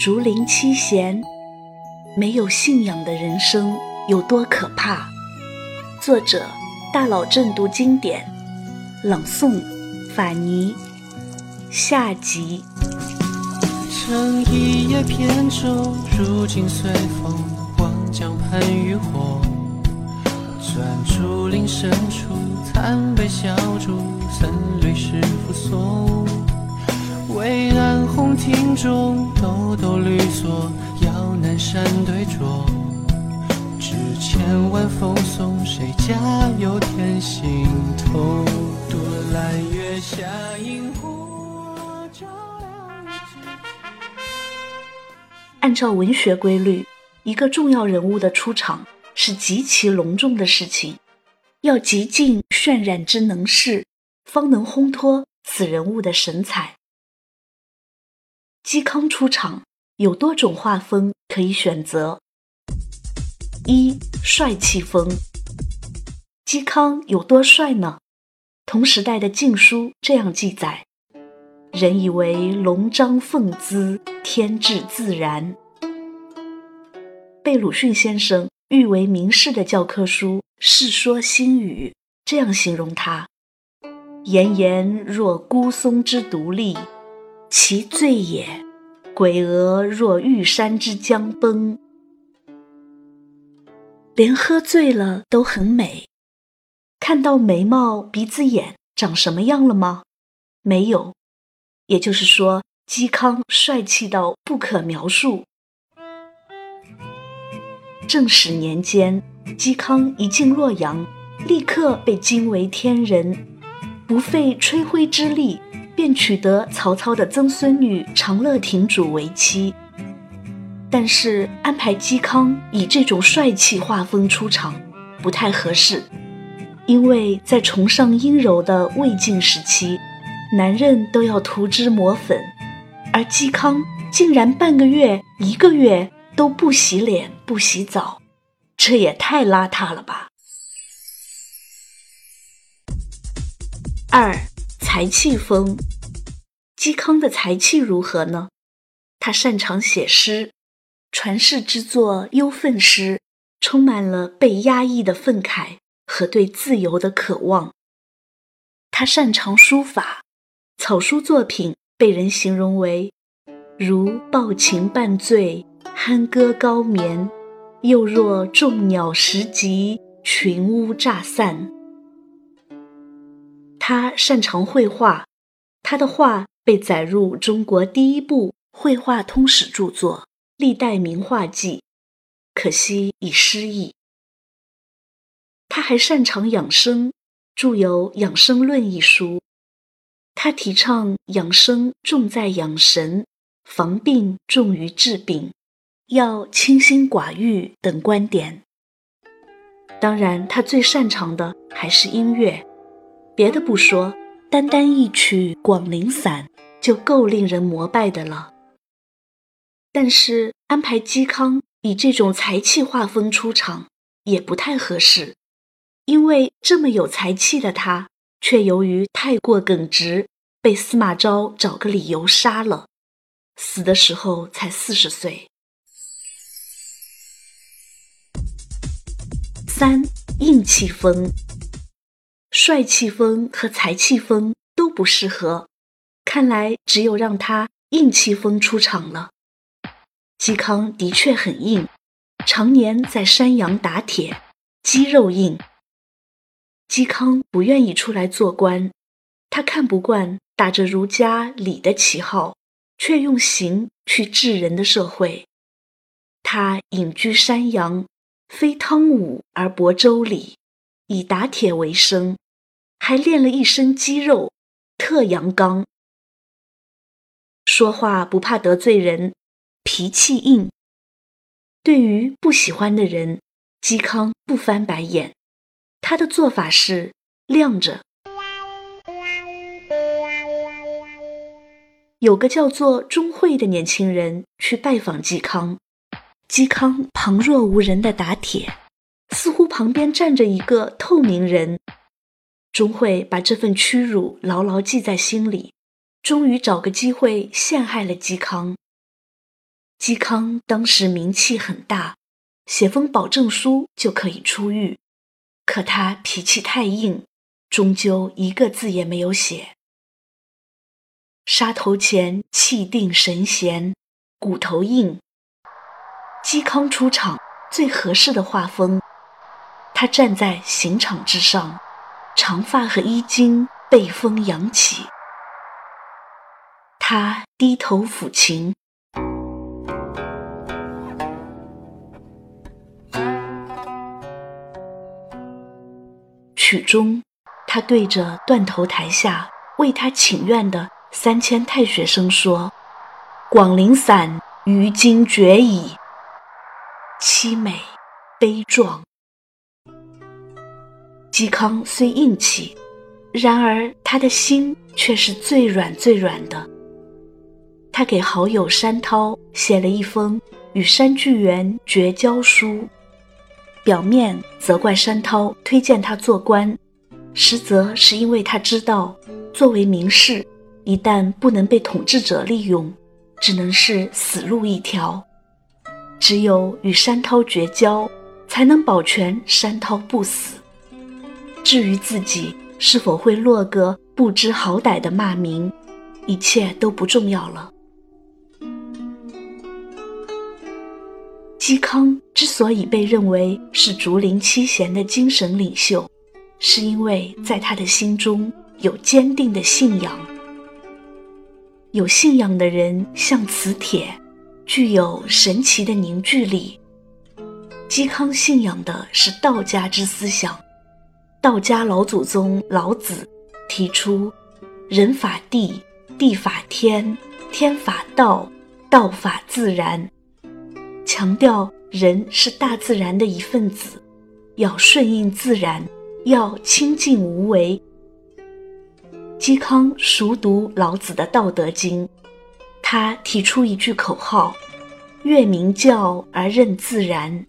竹林七贤，没有信仰的人生有多可怕？作者：大佬正读经典，朗诵：法尼。下集。乘一叶扁舟，如今随风，望江畔渔火。转竹林深处，残碑小筑，僧侣诗赋所。巍然红亭中，抖抖绿蓑，遥南山对酌。只千万风送，谁家有天心头？独揽月下萤火，照亮日按照文学规律，一个重要人物的出场是极其隆重的事情，要极尽渲染之能事，方能烘托此人物的神采。嵇康出场有多种画风可以选择：一、帅气风。嵇康有多帅呢？同时代的《晋书》这样记载：“人以为龙章凤姿，天质自然。”被鲁迅先生誉为名士的教科书《世说新语》这样形容他：“炎炎若孤松之独立。”其醉也，鬼娥若玉山之将崩。连喝醉了都很美。看到眉毛、鼻子、眼长什么样了吗？没有。也就是说，嵇康帅气到不可描述。正始年间，嵇康一进洛阳，立刻被惊为天人，不费吹灰之力。便取得曹操的曾孙女长乐亭主为妻，但是安排嵇康以这种帅气画风出场不太合适，因为在崇尚阴柔的魏晋时期，男人都要涂脂抹粉，而嵇康竟然半个月、一个月都不洗脸、不洗澡，这也太邋遢了吧！二。才气风，嵇康的才气如何呢？他擅长写诗，传世之作《忧愤诗》充满了被压抑的愤慨和对自由的渴望。他擅长书法，草书作品被人形容为如抱琴半醉，酣歌高眠，又若众鸟时集，群乌乍散。他擅长绘画，他的画被载入中国第一部绘画通史著作《历代名画记》，可惜已失忆。他还擅长养生，著有《养生论》一书。他提倡养生重在养神，防病重于治病，要清心寡欲等观点。当然，他最擅长的还是音乐。别的不说，单单一曲《广陵散》就够令人膜拜的了。但是安排嵇康以这种才气画风出场也不太合适，因为这么有才气的他，却由于太过耿直，被司马昭找个理由杀了，死的时候才四十岁。三硬气风。帅气风和才气风都不适合，看来只有让他硬气风出场了。嵇康的确很硬，常年在山阳打铁，肌肉硬。嵇康不愿意出来做官，他看不惯打着儒家礼的旗号，却用刑去治人的社会。他隐居山阳，非汤武而博周礼，以打铁为生。还练了一身肌肉，特阳刚。说话不怕得罪人，脾气硬。对于不喜欢的人，嵇康不翻白眼。他的做法是晾着。有个叫做钟会的年轻人去拜访嵇康，嵇康旁若无人的打铁，似乎旁边站着一个透明人。钟会把这份屈辱牢牢记在心里，终于找个机会陷害了嵇康。嵇康当时名气很大，写封保证书就可以出狱，可他脾气太硬，终究一个字也没有写。杀头前气定神闲，骨头硬。嵇康出场最合适的画风，他站在刑场之上，长发和衣襟被风扬起，他低头抚琴。曲中，他对着断头台下为他请愿的三千太学生说：“广陵散于今绝矣。”凄美，悲壮。嵇康虽硬气，然而他的心却是最软最软的。他给好友山涛写了一封与山巨源绝交书。表面责怪山涛推荐他做官，实则是因为他知道，作为名士，一旦不能被统治者利用，只能是死路一条。只有与山涛绝交，才能保全山涛不死。至于自己是否会落个不知好歹的骂名，一切都不重要了。嵇康之所以被认为是竹林七贤的精神领袖，是因为在他的心中有坚定的信仰。有信仰的人像磁铁，具有神奇的凝聚力。嵇康信仰的是道家之思想，道家老祖宗老子提出“人法地，地法天，天法道，道法自然”。强调人是大自然的一份子，要顺应自然，要清净无为。嵇康熟读老子的《道德经》，他提出一句口号：“越明教而任自然。”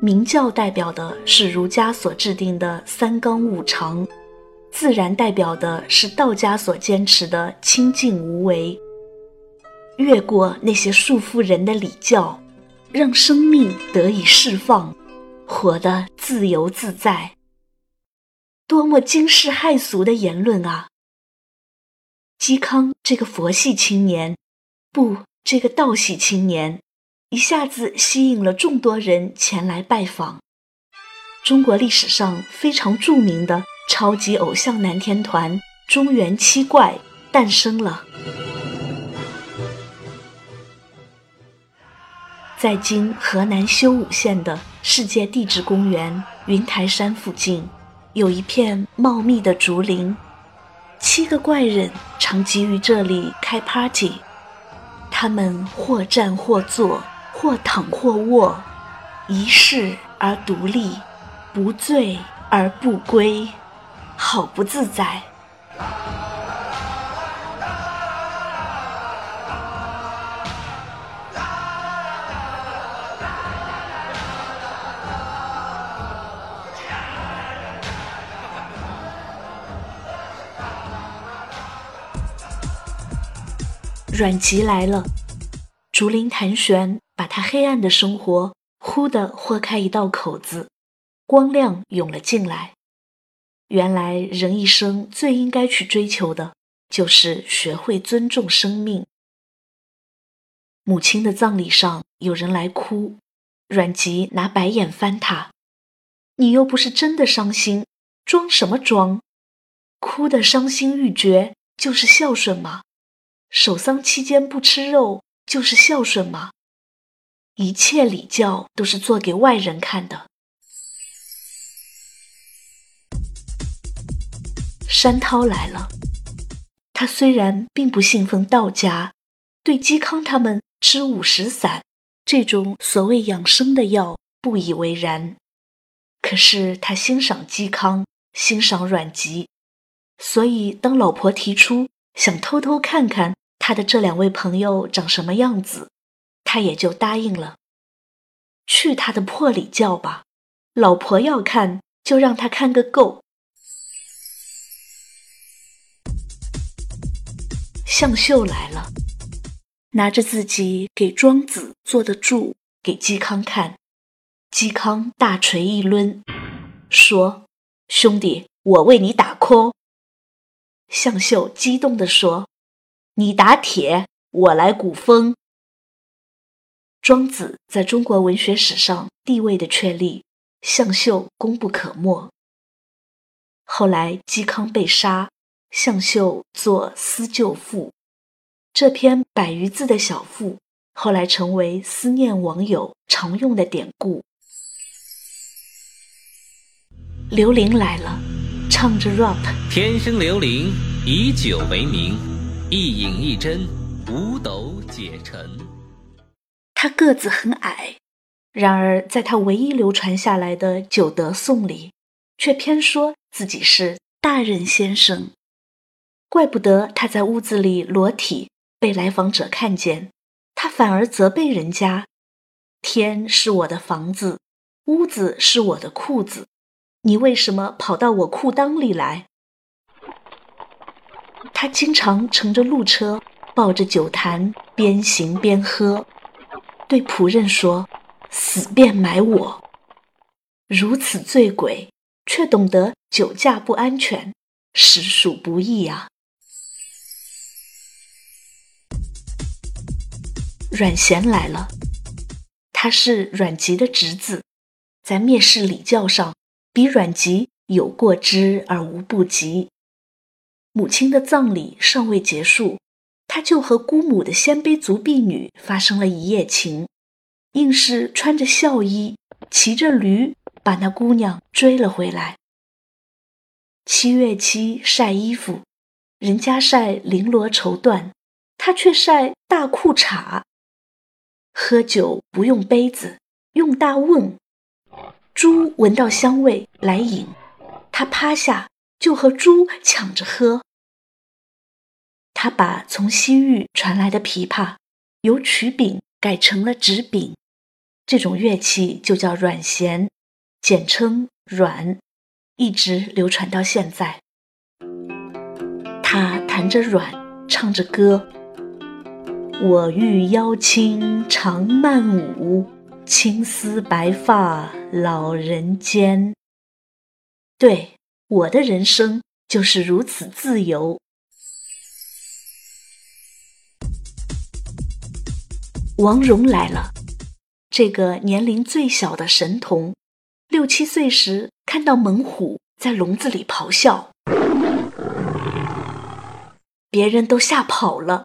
明教代表的是儒家所制定的三纲五常，自然代表的是道家所坚持的清净无为。越过那些束缚人的礼教，让生命得以释放，活得自由自在。多么惊世骇俗的言论啊！嵇康这个佛系青年，不，这个道系青年，一下子吸引了众多人前来拜访。中国历史上非常著名的超级偶像男天团中原七怪诞生了。在今河南修武县的世界地质公园云台山附近，有一片茂密的竹林。七个怪人常集于这里开 party，他们或站或坐，或躺或卧，一世而独立，不醉而不归，好不自在。阮籍来了，竹林盘旋，把他黑暗的生活忽地豁开一道口子，光亮涌了进来。原来人一生最应该去追求的，就是学会尊重生命。母亲的葬礼上，有人来哭，阮籍拿白眼翻他：“你又不是真的伤心，装什么装？哭得伤心欲绝，就是孝顺吗？”守丧期间不吃肉就是孝顺吗？一切礼教都是做给外人看的。山涛来了，他虽然并不信奉道家，对嵇康他们吃五石散这种所谓养生的药不以为然，可是他欣赏嵇康，欣赏阮籍，所以当老婆提出想偷偷看看。他的这两位朋友长什么样子，他也就答应了。去他的破礼教吧，老婆要看就让他看个够。向秀来了，拿着自己给庄子做的柱给嵇康看，嵇康大锤一抡，说：“兄弟，我为你打 call。”向秀激动地说：“你打铁，我来鼓风。”庄子在中国文学史上地位的确立，向秀功不可没。后来嵇康被杀，向秀作《思旧赋》，这篇百余字的小赋，后来成为思念网友常用的典故。刘伶来了，唱着 rap。天生刘伶，以酒为名，一饮一斟，五斗解沉。他个子很矮，然而在他唯一流传下来的《九德颂》里，却偏说自己是大人先生。怪不得他在屋子里裸体被来访者看见，他反而责备人家：“天是我的房子，屋子是我的裤子。”你为什么跑到我裤裆里来？他经常乘着路车，抱着酒坛，边行边喝，对仆人说：“死便埋我。”如此醉鬼，却懂得酒驾不安全，实属不易啊！阮咸来了，他是阮籍的侄子，在灭世礼教上。比阮籍有过之而无不及。母亲的葬礼尚未结束，他就和姑母的鲜卑族婢女发生了一夜情，硬是穿着孝衣，骑着驴把那姑娘追了回来。七月七晒衣服，人家晒绫罗绸缎，他却晒大裤衩。喝酒不用杯子，用大瓮。猪闻到香味来饮，他趴下就和猪抢着喝。他把从西域传来的琵琶由曲柄改成了直柄，这种乐器就叫阮弦，简称阮，一直流传到现在。他弹着阮，唱着歌：“我欲邀卿长漫舞。”青丝白发老人间，对我的人生就是如此自由。王戎来了，这个年龄最小的神童，六七岁时看到猛虎在笼子里咆哮，别人都吓跑了，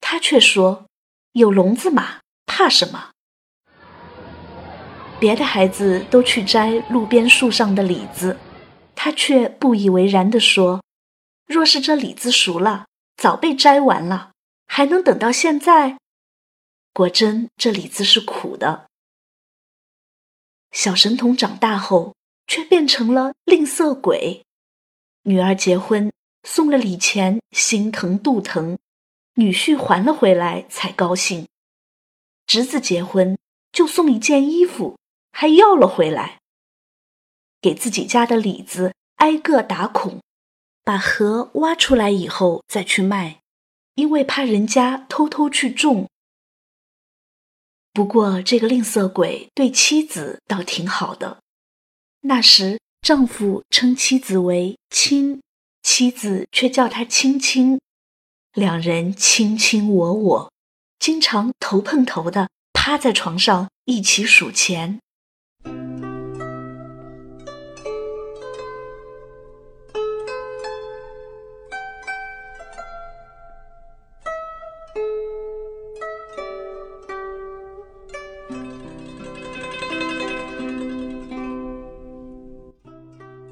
他却说：“有笼子嘛，怕什么？”别的孩子都去摘路边树上的李子，他却不以为然地说：“若是这李子熟了，早被摘完了，还能等到现在？”果真，这李子是苦的。小神童长大后，却变成了吝啬鬼。女儿结婚送了礼钱，心疼肚疼；女婿还了回来才高兴。侄子结婚就送一件衣服。还要了回来，给自己家的李子挨个打孔，把核挖出来以后再去卖，因为怕人家偷偷去种。不过这个吝啬鬼对妻子倒挺好的，那时丈夫称妻子为亲，妻子却叫他亲亲，两人卿卿我我，经常头碰头的趴在床上一起数钱。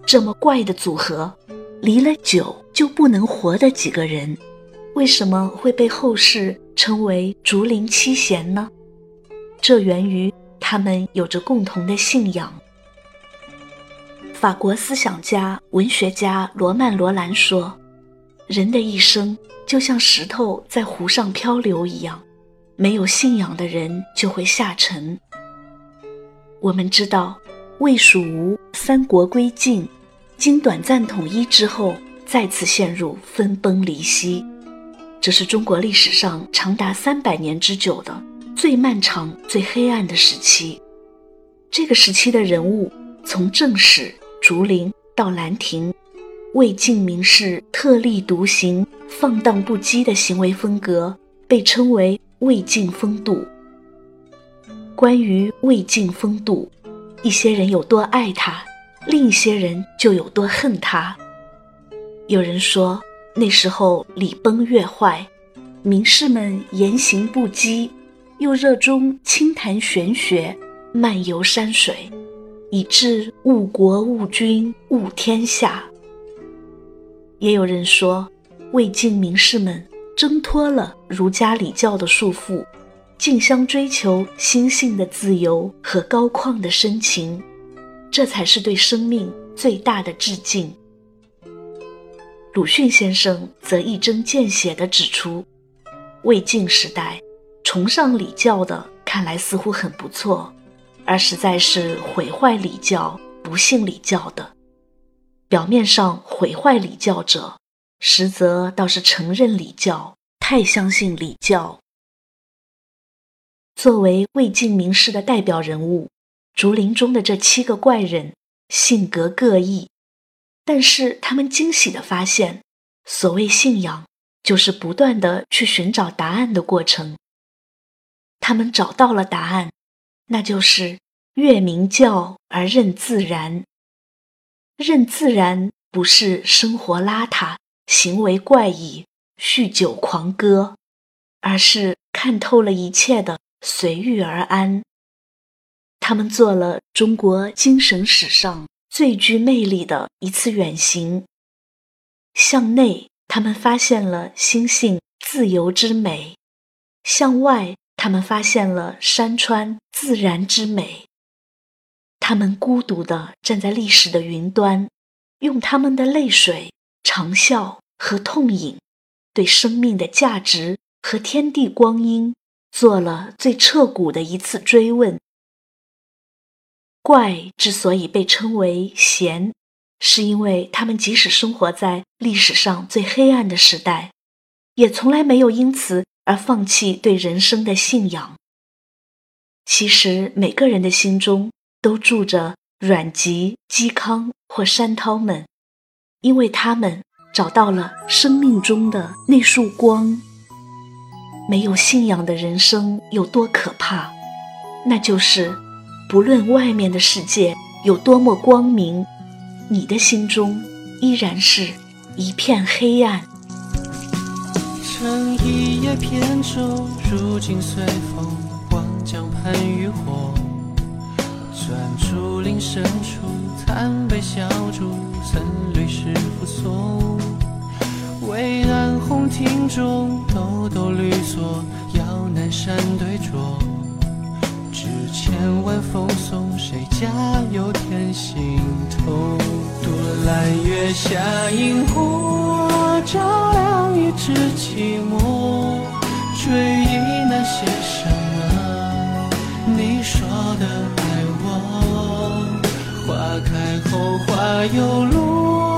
这么怪的组合，离了酒就不能活的几个人，为什么会被后世称为竹林七贤呢？这源于他们有着共同的信仰。法国思想家、文学家罗曼·罗兰说：“人的一生就像石头在湖上漂流一样，没有信仰的人就会下沉。”我们知道，魏蜀吴三国归晋。经短暂统一之后，再次陷入分崩离析。这是中国历史上长达三百年之久的最漫长、最黑暗的时期。这个时期的人物，从正史、竹林到兰亭，魏晋名士特立独行、放荡不羁的行为风格，被称为魏晋风度。关于魏晋风度，一些人有多爱他，另一些人就有多恨他。有人说，那时候礼崩乐坏，名士们言行不羁，又热衷清谈玄学。漫游山水，以致误国误君误天下。也有人说，魏晋名士们挣脱了儒家礼教的束缚，竞相追求心性的自由和高旷的深情，这才是对生命最大的致敬。鲁迅先生则一针见血地指出，魏晋时代崇尚礼教的，看来似乎很不错。而实在是毁坏礼教、不信礼教的。表面上毁坏礼教者，实则倒是承认礼教，太相信礼教。作为魏晋名士的代表人物，竹林中的这七个怪人性格各异，但是他们惊喜地发现，所谓信仰，就是不断地去寻找答案的过程。他们找到了答案。那就是越明教而任自然，任自然不是生活邋遢、行为怪异、酗酒狂歌，而是看透了一切的随遇而安。他们做了中国精神史上最具魅力的一次远行，向内，他们发现了心性自由之美；向外。他们发现了山川自然之美，他们孤独地站在历史的云端，用他们的泪水、长啸和痛饮，对生命的价值和天地光阴做了最彻骨的一次追问。怪之所以被称为贤，是因为他们即使生活在历史上最黑暗的时代，也从来没有因此。而放弃对人生的信仰。其实每个人的心中都住着阮籍、嵇康或山涛们，因为他们找到了生命中的那束光。没有信仰的人生有多可怕？那就是不论外面的世界有多么光明，你的心中依然是一片黑暗。乘一叶扁舟，如今随风，望江畔渔火。转竹林深处，残杯小筑，僧侣诗赋所渭南红亭中，兜兜绿锁，遥南山对酌。千万风送，谁家有天心头？独揽月下萤火，照亮一纸寂寞。追忆那些什么？你说的爱我，花开后花又落。